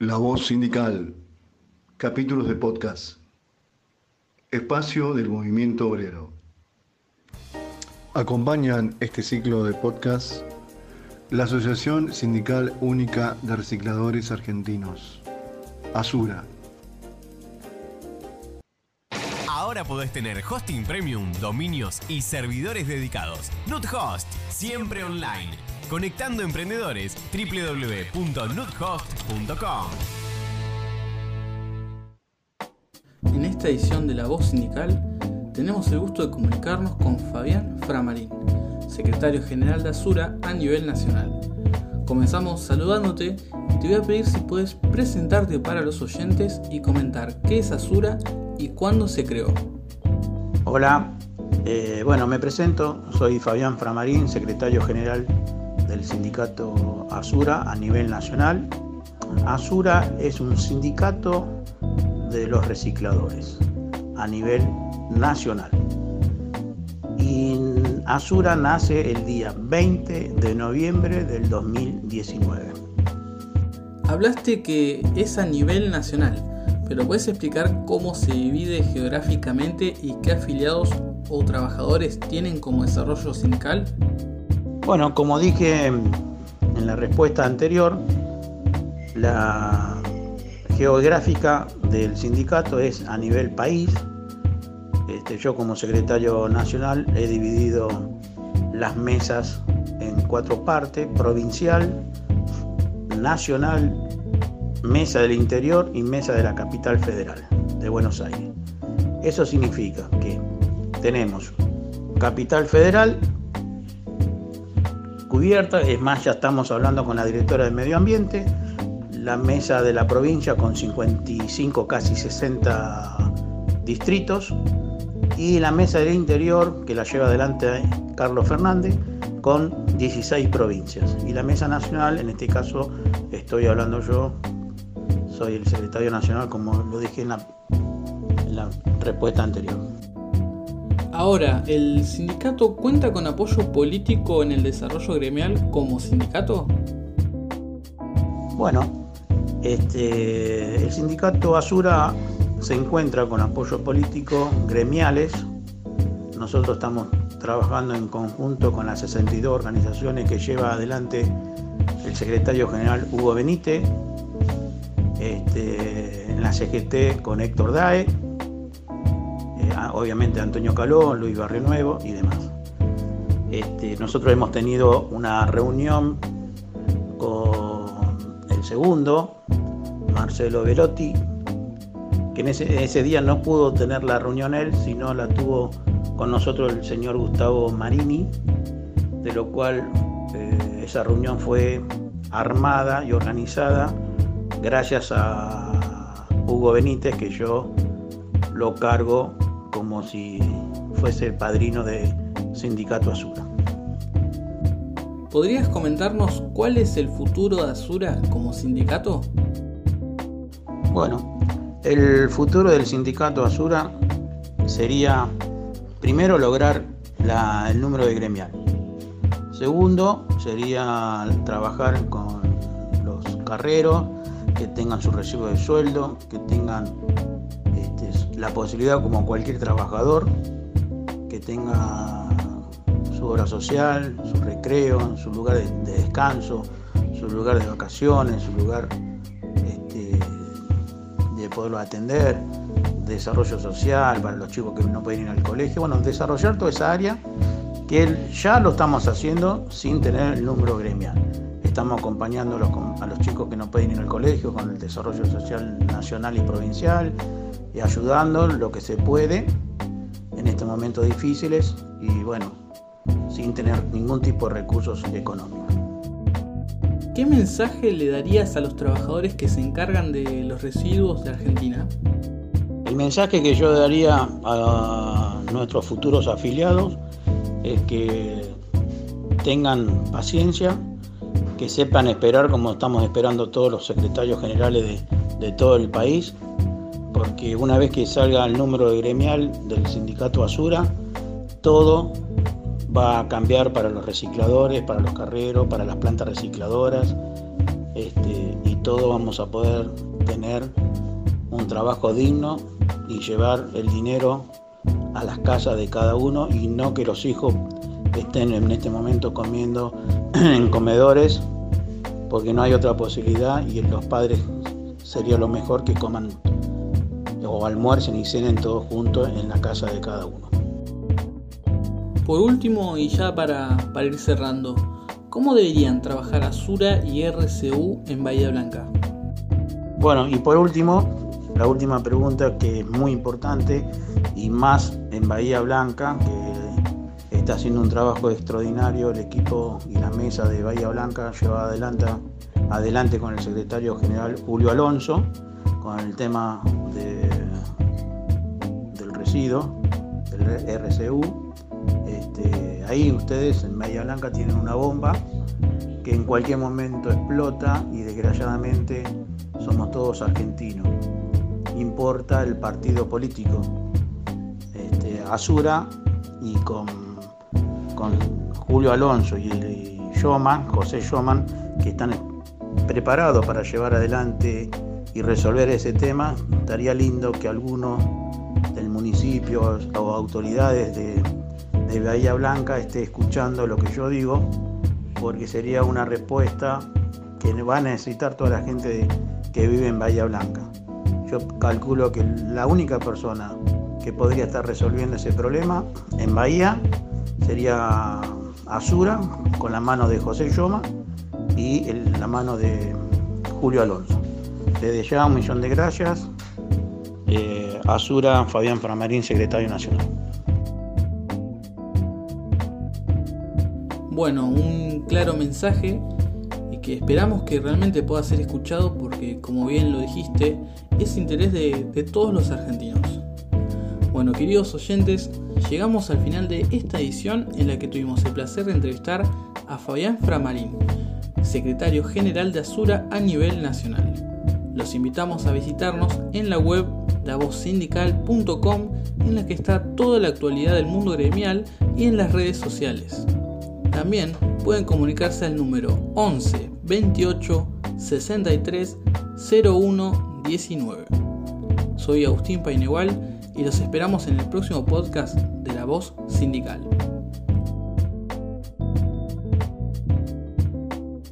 La voz sindical. Capítulos de podcast. Espacio del movimiento obrero. Acompañan este ciclo de podcast la Asociación Sindical Única de Recicladores Argentinos, ASURA. Ahora podés tener hosting premium, dominios y servidores dedicados. NutHost, siempre online. Conectando emprendedores, www.nuthost.com. En esta edición de La Voz Sindical tenemos el gusto de comunicarnos con Fabián Framarín, secretario general de Asura a nivel nacional. Comenzamos saludándote y te voy a pedir si puedes presentarte para los oyentes y comentar qué es Asura y cuándo se creó. Hola, eh, bueno, me presento, soy Fabián Framarín, secretario general del sindicato Asura a nivel nacional. Asura es un sindicato de los recicladores a nivel nacional. Y Asura nace el día 20 de noviembre del 2019. Hablaste que es a nivel nacional, pero ¿puedes explicar cómo se divide geográficamente y qué afiliados o trabajadores tienen como desarrollo sindical? Bueno, como dije en la respuesta anterior, la geográfica del sindicato es a nivel país. Este, yo como secretario nacional he dividido las mesas en cuatro partes, provincial, nacional, mesa del interior y mesa de la capital federal de Buenos Aires. Eso significa que tenemos capital federal es más, ya estamos hablando con la directora de Medio Ambiente, la mesa de la provincia con 55, casi 60 distritos, y la mesa del interior, que la lleva adelante Carlos Fernández, con 16 provincias. Y la mesa nacional, en este caso estoy hablando yo, soy el secretario nacional, como lo dije en la respuesta anterior. Ahora, ¿el sindicato cuenta con apoyo político en el desarrollo gremial como sindicato? Bueno, este, el sindicato Asura se encuentra con apoyo político gremiales. Nosotros estamos trabajando en conjunto con las 62 organizaciones que lleva adelante el secretario general Hugo Benítez, este, en la CGT con Héctor Dae, eh, obviamente Antonio Caló, Luis Barrenuevo y demás. Este, nosotros hemos tenido una reunión con el segundo, Marcelo Velotti, que en ese, día no pudo tener la reunión él, sino la tuvo con nosotros el señor Gustavo Marini, de lo cual eh, esa reunión fue armada y organizada gracias a Hugo Benítez, que yo lo cargo como si fuese el padrino de Sindicato Azura. ¿Podrías comentarnos cuál es el futuro de Azura como sindicato? Bueno, el futuro del sindicato Azura sería primero lograr el número de gremial. Segundo sería trabajar con los carreros que tengan su recibo de sueldo, que tengan la posibilidad como cualquier trabajador que tenga su hora social, su recreo, su lugar de, descanso, su lugar de vacaciones, su lugar este, de poderlo atender, desarrollo social para los chicos que no pueden ir al colegio, bueno, desarrollar toda esa área que ya lo estamos haciendo sin tener el número gremial. Estamos acompañando a los chicos que no pueden ir al colegio con el desarrollo social nacional y provincial y ayudando lo que se puede en estos momentos difíciles y bueno, sin tener ningún tipo de recursos económicos. ¿Qué mensaje le darías a los trabajadores que se encargan de los residuos de Argentina? El mensaje que yo daría a nuestros futuros afiliados es que tengan paciencia, que sepan esperar como estamos esperando todos los secretarios generales de, de todo el país, porque una vez que salga el número de gremial del sindicato Asura, todo va a cambiar para los recicladores, para los carreros, para las plantas recicladoras, este, y todos vamos a poder tener un trabajo digno y llevar el dinero a las casas de cada uno y no que los hijos estén en este momento comiendo en comedores porque no hay otra posibilidad y los padres sería lo mejor que coman o almuercen y cenen todos juntos en la casa de cada uno. Por último, y ya para, para ir cerrando, ¿cómo deberían trabajar Azura y RCU en Bahía Blanca? Bueno, y por último, la última pregunta que es muy importante y más en Bahía Blanca, que está haciendo un trabajo extraordinario el equipo y la mesa de Bahía Blanca llevada adelante, adelante con el secretario general Julio Alonso, el tema del residuo, del RCU este, ahí ustedes en Bahía Blanca tienen una bomba que en cualquier momento explota y desgraciadamente somos todos argentinos. Importa el partido político. Este, Azura y con, con Julio Alonso y, y José Yoman, que están preparados para llevar adelante y resolver ese tema, estaría lindo que algunos del municipio o autoridades de, de Bahía Blanca esté escuchando lo que yo digo, porque sería una respuesta que va a necesitar toda la gente que vive en Bahía Blanca. Yo calculo que la única persona que podría estar resolviendo ese problema en Bahía sería Azura, con la mano de José Yoma y la mano de Julio Alonso. Desde ya un millón de gracias. Eh, Azura, Fabián Framarín, secretario nacional. bueno, un claro mensaje y que esperamos que realmente pueda ser escuchado porque, como bien lo dijiste, es interés de, todos los argentinos. Bueno, queridos oyentes, llegamos al final de esta edición en la que tuvimos el placer de entrevistar a Fabián Framarín, secretario general de Azura a nivel nacional. Los invitamos a visitarnos en la web lavozsindical.com en la que está toda la actualidad del mundo gremial y en las redes sociales. También pueden comunicarse al número 11 28 63 01 19. Soy Agustín Painegual y los esperamos en el próximo podcast de La Voz Sindical.